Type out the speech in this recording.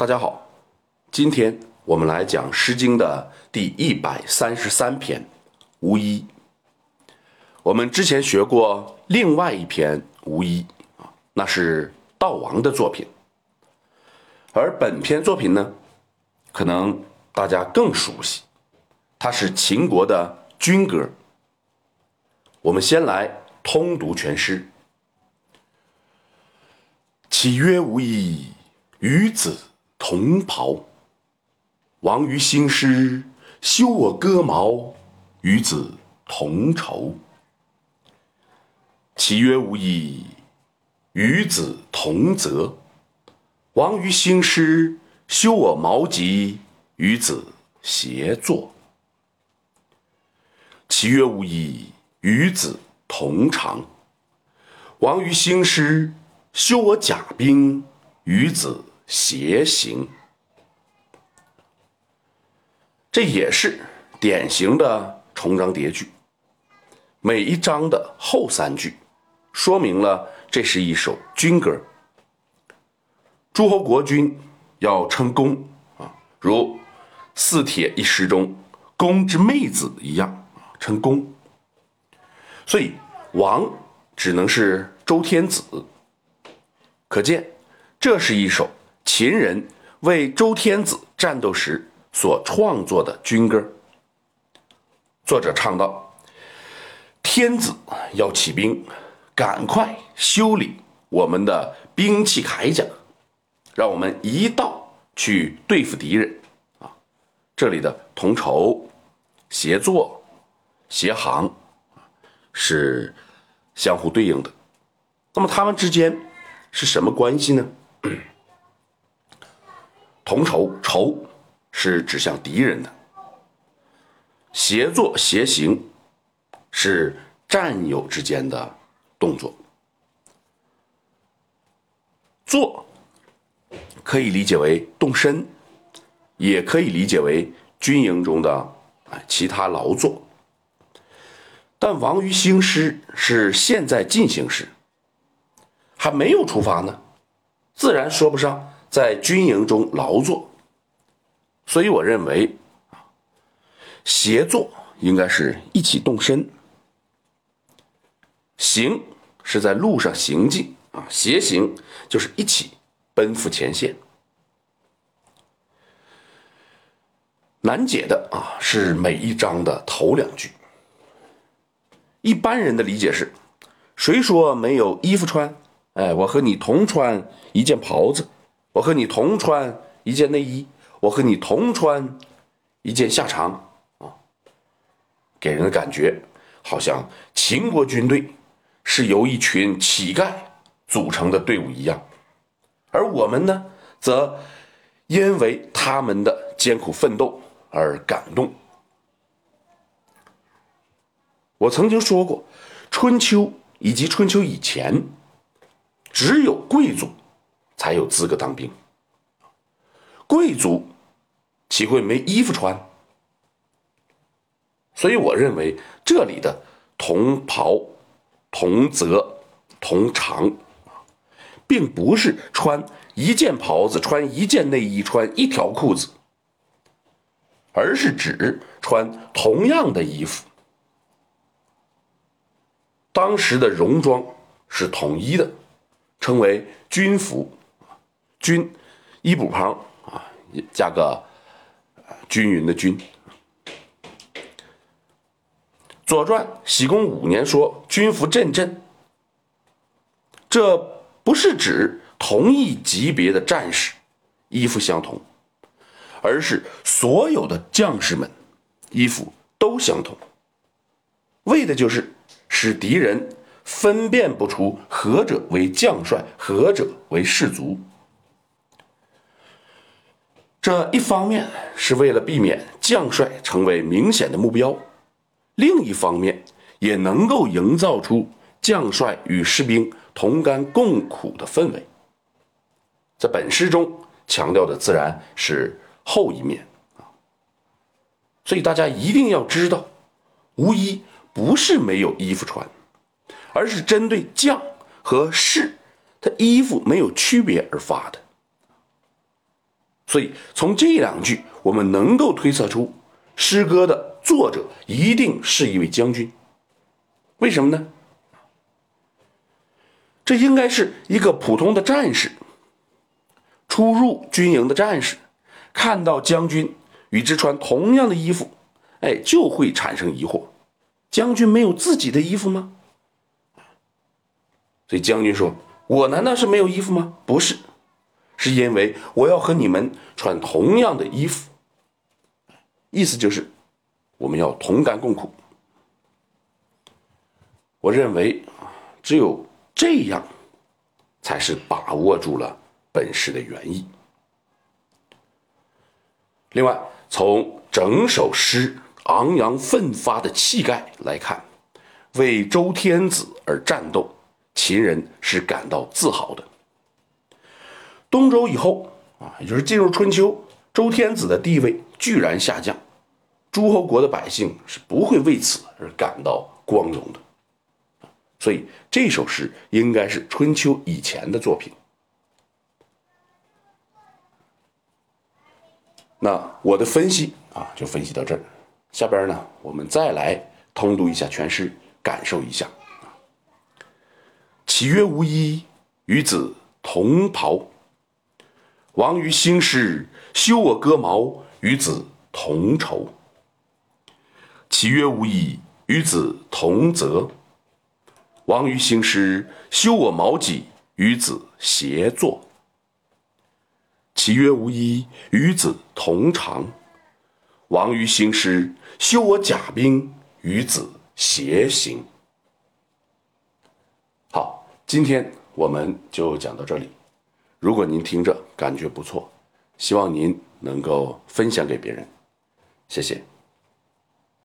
大家好，今天我们来讲《诗经》的第一百三十三篇《无衣》。我们之前学过另外一篇《无衣》啊，那是悼王的作品。而本篇作品呢，可能大家更熟悉，它是秦国的军歌。我们先来通读全诗。岂曰无衣，与子同袍。王于兴师，修我戈矛，与子同仇。岂曰无衣，与子同泽。王于兴师，修我矛戟，与子偕作。其曰无衣，与子同长。王于兴师，修我甲兵，与子偕行。这也是典型的重章叠句，每一章的后三句，说明了这是一首军歌。诸侯国君要称公啊，如《四帖》一诗中“公之妹子”一样称公。所以王只能是周天子。可见，这是一首秦人为周天子战斗时所创作的军歌。作者唱道：“天子要起兵，赶快修理我们的兵器铠甲。”让我们一道去对付敌人，啊，这里的同仇、协作、协行是相互对应的。那么他们之间是什么关系呢？同仇仇是指向敌人的，协作协行是战友之间的动作，做。可以理解为动身，也可以理解为军营中的啊其他劳作。但王于兴师是现在进行时，还没有出发呢，自然说不上在军营中劳作。所以我认为啊，协作应该是一起动身，行是在路上行进啊，协行就是一起。奔赴前线，难解的啊是每一章的头两句。一般人的理解是：谁说没有衣服穿？哎，我和你同穿一件袍子，我和你同穿一件内衣，我和你同穿一件下裳啊，给人的感觉好像秦国军队是由一群乞丐组成的队伍一样。而我们呢，则因为他们的艰苦奋斗而感动。我曾经说过，春秋以及春秋以前，只有贵族才有资格当兵。贵族岂会没衣服穿？所以我认为这里的同袍、同泽、同长。并不是穿一件袍子、穿一件内衣、穿一条裤子，而是指穿同样的衣服。当时的戎装是统一的，称为军服。军，衣补旁啊，加个均匀的均。《左传》喜公五年说：“军服阵阵。”这。不是指同一级别的战士衣服相同，而是所有的将士们衣服都相同，为的就是使敌人分辨不出何者为将帅，何者为士卒。这一方面是为了避免将帅成为明显的目标，另一方面也能够营造出将帅与士兵。同甘共苦的氛围，在本诗中强调的自然是后一面啊，所以大家一定要知道，无衣不是没有衣服穿，而是针对将和士，他衣服没有区别而发的。所以从这两句，我们能够推测出诗歌的作者一定是一位将军。为什么呢？这应该是一个普通的战士，出入军营的战士，看到将军与之穿同样的衣服，哎，就会产生疑惑：将军没有自己的衣服吗？所以将军说：“我难道是没有衣服吗？不是，是因为我要和你们穿同样的衣服。意思就是，我们要同甘共苦。我认为，只有。”这样，才是把握住了本诗的原意。另外，从整首诗昂扬奋发的气概来看，为周天子而战斗，秦人是感到自豪的。东周以后啊，也就是进入春秋，周天子的地位居然下降，诸侯国的百姓是不会为此而感到光荣的。所以这首诗应该是春秋以前的作品。那我的分析啊，就分析到这儿。下边呢，我们再来通读一下全诗，感受一下。岂曰无衣，与子同袍。王于兴师，修我戈矛，与子同仇。岂曰无衣，与子同泽。王于兴师，修我矛戟，与子协作。其曰无衣，与子同裳。王于兴师，修我甲兵，与子偕行。好，今天我们就讲到这里。如果您听着感觉不错，希望您能够分享给别人，谢谢。